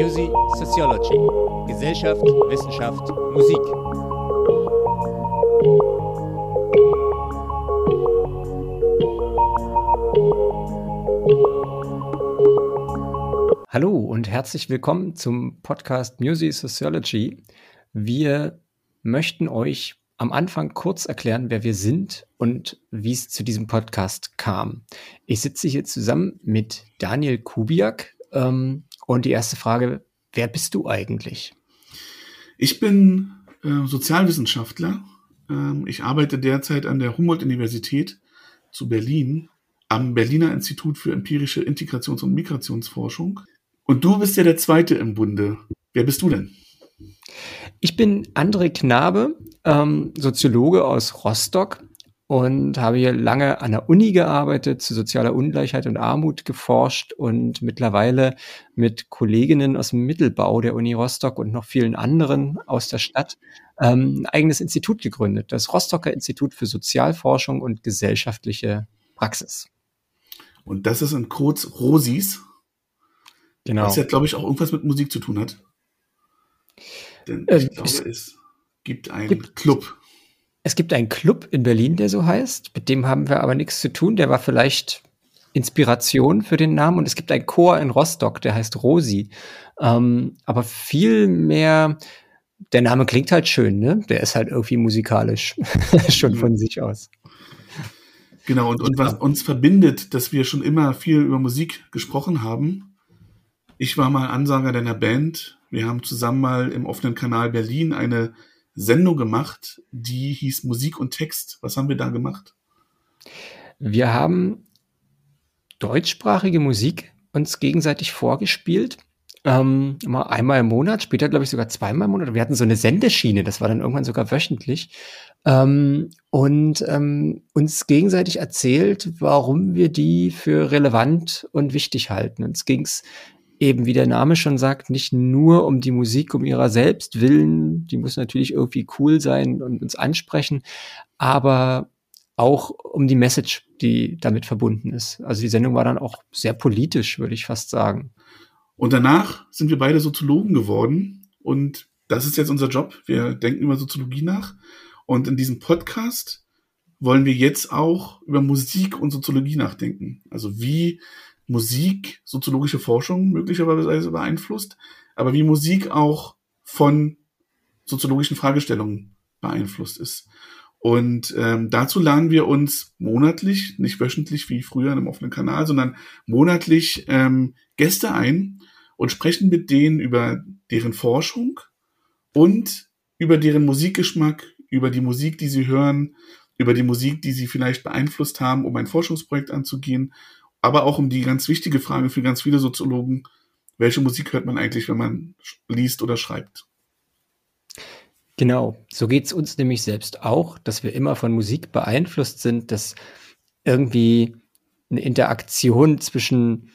Music Sociology. Gesellschaft, Wissenschaft, Musik. Hallo und herzlich willkommen zum Podcast Music Sociology. Wir möchten euch am Anfang kurz erklären, wer wir sind und wie es zu diesem Podcast kam. Ich sitze hier zusammen mit Daniel Kubiak ähm, und die erste Frage, wer bist du eigentlich? Ich bin äh, Sozialwissenschaftler. Ähm, ich arbeite derzeit an der Humboldt-Universität zu Berlin am Berliner Institut für empirische Integrations- und Migrationsforschung. Und du bist ja der Zweite im Bunde. Wer bist du denn? Ich bin André Knabe, ähm, Soziologe aus Rostock und habe hier lange an der Uni gearbeitet, zu sozialer Ungleichheit und Armut geforscht und mittlerweile mit Kolleginnen aus dem Mittelbau der Uni Rostock und noch vielen anderen aus der Stadt ähm, ein eigenes Institut gegründet, das Rostocker Institut für Sozialforschung und gesellschaftliche Praxis. Und das ist in kurz Rosis. Genau. Was ja, glaube ich, auch irgendwas mit Musik zu tun hat. Denn äh, ich glaube, es gibt einen gibt, Club. Es gibt einen Club in Berlin, der so heißt. Mit dem haben wir aber nichts zu tun. Der war vielleicht Inspiration für den Namen. Und es gibt einen Chor in Rostock, der heißt Rosi. Ähm, aber viel mehr, der Name klingt halt schön, ne? Der ist halt irgendwie musikalisch. schon von sich aus. Genau, und, und was uns verbindet, dass wir schon immer viel über Musik gesprochen haben. Ich war mal Ansager deiner Band wir haben zusammen mal im offenen Kanal Berlin eine Sendung gemacht, die hieß Musik und Text. Was haben wir da gemacht? Wir haben deutschsprachige Musik uns gegenseitig vorgespielt. Ähm, immer einmal im Monat, später glaube ich sogar zweimal im Monat. Wir hatten so eine Sendeschiene, das war dann irgendwann sogar wöchentlich. Ähm, und ähm, uns gegenseitig erzählt, warum wir die für relevant und wichtig halten. Uns ging es eben, wie der Name schon sagt, nicht nur um die Musik um ihrer selbst willen, die muss natürlich irgendwie cool sein und uns ansprechen, aber auch um die Message, die damit verbunden ist. Also die Sendung war dann auch sehr politisch, würde ich fast sagen. Und danach sind wir beide Soziologen geworden und das ist jetzt unser Job. Wir denken über Soziologie nach und in diesem Podcast wollen wir jetzt auch über Musik und Soziologie nachdenken. Also wie Musik soziologische Forschung möglicherweise beeinflusst, aber wie Musik auch von soziologischen Fragestellungen beeinflusst ist. Und ähm, dazu laden wir uns monatlich, nicht wöchentlich wie früher im offenen Kanal, sondern monatlich ähm, Gäste ein und sprechen mit denen über deren Forschung und über deren Musikgeschmack, über die Musik, die sie hören, über die Musik, die sie vielleicht beeinflusst haben, um ein Forschungsprojekt anzugehen aber auch um die ganz wichtige Frage für ganz viele Soziologen, welche Musik hört man eigentlich, wenn man liest oder schreibt? Genau, so geht es uns nämlich selbst auch, dass wir immer von Musik beeinflusst sind, dass irgendwie eine Interaktion zwischen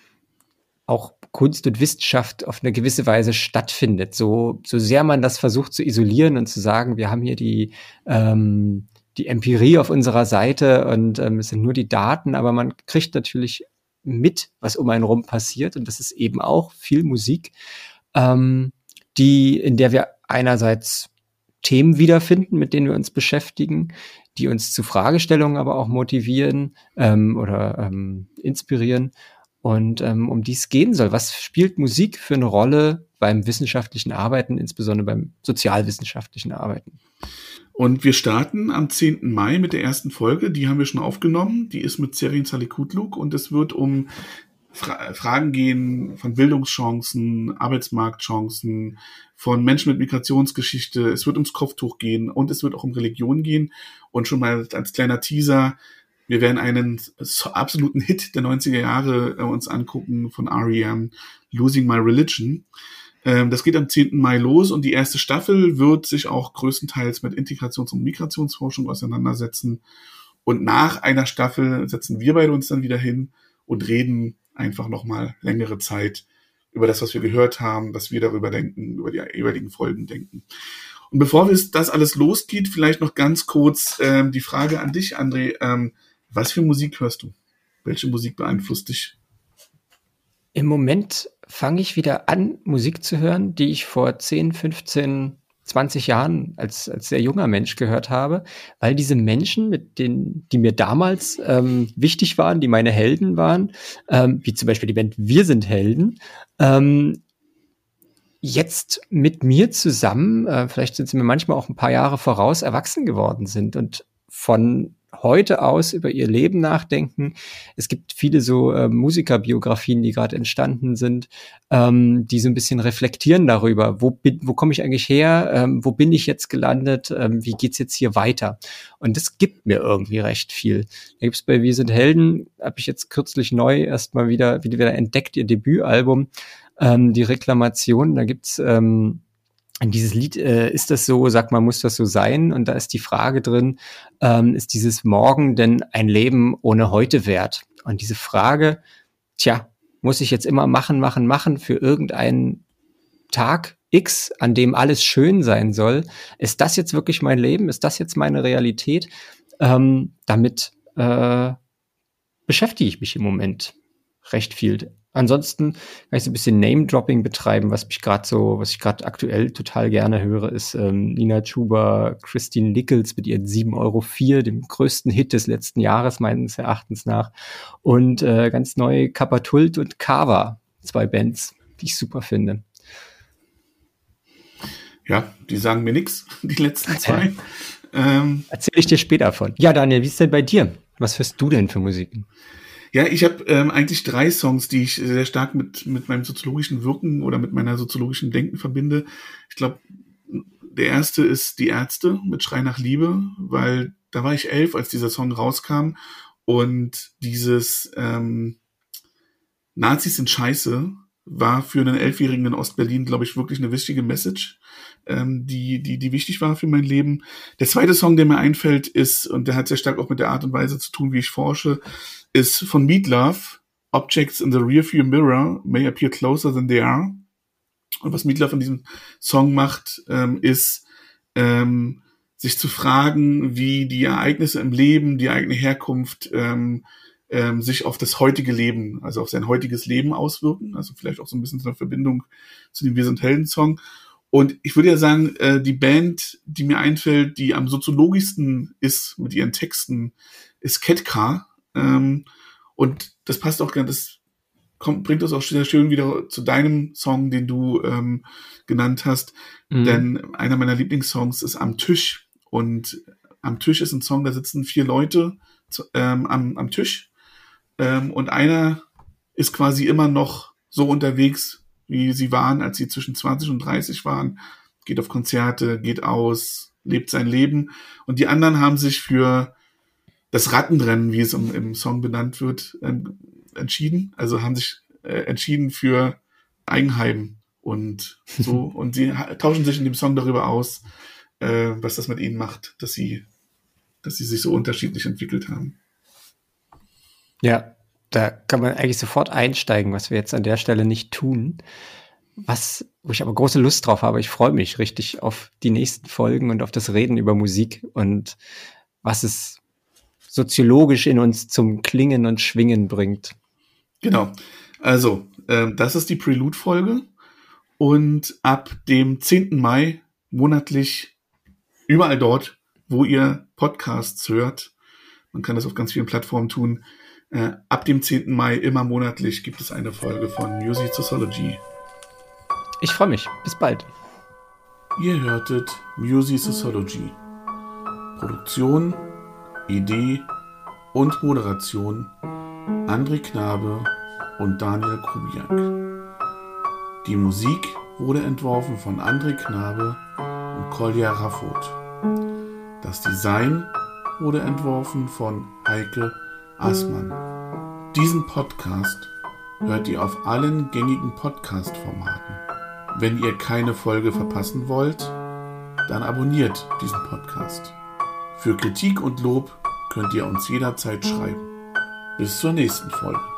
auch Kunst und Wissenschaft auf eine gewisse Weise stattfindet. So, so sehr man das versucht zu isolieren und zu sagen, wir haben hier die, ähm, die Empirie auf unserer Seite und ähm, es sind nur die Daten, aber man kriegt natürlich mit, was um einen rum passiert. Und das ist eben auch viel Musik, ähm, die, in der wir einerseits Themen wiederfinden, mit denen wir uns beschäftigen, die uns zu Fragestellungen aber auch motivieren ähm, oder ähm, inspirieren. Und ähm, um dies gehen soll, was spielt Musik für eine Rolle beim wissenschaftlichen Arbeiten, insbesondere beim sozialwissenschaftlichen Arbeiten? Und wir starten am 10. Mai mit der ersten Folge. Die haben wir schon aufgenommen. Die ist mit Serin Salikutluk und es wird um Fra Fragen gehen von Bildungschancen, Arbeitsmarktchancen, von Menschen mit Migrationsgeschichte. Es wird ums Kopftuch gehen und es wird auch um Religion gehen. Und schon mal als kleiner Teaser, wir werden einen absoluten Hit der 90er Jahre äh, uns angucken von R.E.M. Losing My Religion. Ähm, das geht am 10. Mai los und die erste Staffel wird sich auch größtenteils mit Integrations- und Migrationsforschung auseinandersetzen. Und nach einer Staffel setzen wir beide uns dann wieder hin und reden einfach nochmal längere Zeit über das, was wir gehört haben, was wir darüber denken, über die jeweiligen Folgen denken. Und bevor das alles losgeht, vielleicht noch ganz kurz ähm, die Frage an dich, André. Ähm, was für Musik hörst du? Welche Musik beeinflusst dich? Im Moment fange ich wieder an, Musik zu hören, die ich vor 10, 15, 20 Jahren als, als sehr junger Mensch gehört habe, weil diese Menschen, mit denen, die mir damals ähm, wichtig waren, die meine Helden waren, ähm, wie zum Beispiel die Band Wir sind Helden, ähm, jetzt mit mir zusammen, äh, vielleicht sind sie mir manchmal auch ein paar Jahre voraus, erwachsen geworden sind und von heute aus über ihr Leben nachdenken. Es gibt viele so äh, Musikerbiografien, die gerade entstanden sind, ähm, die so ein bisschen reflektieren darüber, wo bin, wo komme ich eigentlich her, ähm, wo bin ich jetzt gelandet, ähm, wie geht's jetzt hier weiter? Und das gibt mir irgendwie recht viel. Da gibt's bei Wir sind Helden, habe ich jetzt kürzlich neu erstmal wieder wieder entdeckt ihr Debütalbum, ähm, die Reklamation. Da gibt's ähm, dieses Lied, äh, ist das so, sag mal, muss das so sein? Und da ist die Frage drin, ähm, ist dieses Morgen denn ein Leben ohne heute wert? Und diese Frage, tja, muss ich jetzt immer machen, machen, machen für irgendeinen Tag X, an dem alles schön sein soll? Ist das jetzt wirklich mein Leben? Ist das jetzt meine Realität? Ähm, damit äh, beschäftige ich mich im Moment recht viel. Ansonsten kann ich so ein bisschen Name-Dropping betreiben, was mich gerade so, was ich gerade aktuell total gerne höre, ist ähm, Nina Chuba, Christine Nichols mit ihren 7,04 Euro, dem größten Hit des letzten Jahres, meines Erachtens nach. Und äh, ganz neu Kapatult und Kava, zwei Bands, die ich super finde. Ja, die sagen mir nichts, die letzten zwei. ähm, Erzähle ich dir später von. Ja, Daniel, wie ist denn bei dir? Was hörst du denn für Musik? Ja, ich habe ähm, eigentlich drei Songs, die ich sehr stark mit, mit meinem soziologischen Wirken oder mit meiner soziologischen Denken verbinde. Ich glaube, der erste ist Die Ärzte mit Schrei nach Liebe, weil da war ich elf, als dieser Song rauskam und dieses ähm, Nazis sind scheiße war für einen Elfjährigen in Ostberlin, glaube ich, wirklich eine wichtige Message, ähm, die, die, die wichtig war für mein Leben. Der zweite Song, der mir einfällt, ist, und der hat sehr stark auch mit der Art und Weise zu tun, wie ich forsche, ist von Meatloaf, Objects in the Rearview Mirror may appear closer than they are. Und was Meatloaf in diesem Song macht, ähm, ist, ähm, sich zu fragen, wie die Ereignisse im Leben, die eigene Herkunft, ähm, ähm, sich auf das heutige Leben, also auf sein heutiges Leben auswirken. Also vielleicht auch so ein bisschen so eine Verbindung zu dem Wir sind Helden-Song. Und ich würde ja sagen, äh, die Band, die mir einfällt, die am soziologischsten ist mit ihren Texten, ist Ketka. Ähm, und das passt auch ganz, das kommt, bringt uns auch sehr schön wieder zu deinem Song, den du ähm, genannt hast. Mhm. Denn einer meiner Lieblingssongs ist Am Tisch. Und am Tisch ist ein Song, da sitzen vier Leute zu, ähm, am, am Tisch. Ähm, und einer ist quasi immer noch so unterwegs, wie sie waren, als sie zwischen 20 und 30 waren. Geht auf Konzerte, geht aus, lebt sein Leben. Und die anderen haben sich für das Rattenrennen, wie es im, im Song benannt wird, ähm, entschieden. Also haben sich äh, entschieden für Eigenheim und so. und sie tauschen sich in dem Song darüber aus, äh, was das mit ihnen macht, dass sie, dass sie sich so unterschiedlich entwickelt haben. Ja, da kann man eigentlich sofort einsteigen, was wir jetzt an der Stelle nicht tun. Was, wo ich aber große Lust drauf habe. Ich freue mich richtig auf die nächsten Folgen und auf das Reden über Musik und was es soziologisch in uns zum Klingen und Schwingen bringt. Genau. Also, äh, das ist die Prelude-Folge. Und ab dem 10. Mai monatlich überall dort, wo ihr Podcasts hört, man kann das auf ganz vielen Plattformen tun, äh, ab dem 10. Mai immer monatlich gibt es eine Folge von Music Sociology. Ich freue mich. Bis bald. Ihr hörtet Music Sociology. Produktion Idee und Moderation André Knabe und Daniel Kubiak. Die Musik wurde entworfen von André Knabe und Kolja Raffot. Das Design wurde entworfen von Heike Aßmann. Diesen Podcast hört ihr auf allen gängigen Podcast-Formaten. Wenn ihr keine Folge verpassen wollt, dann abonniert diesen Podcast. Für Kritik und Lob könnt ihr uns jederzeit schreiben. Bis zur nächsten Folge.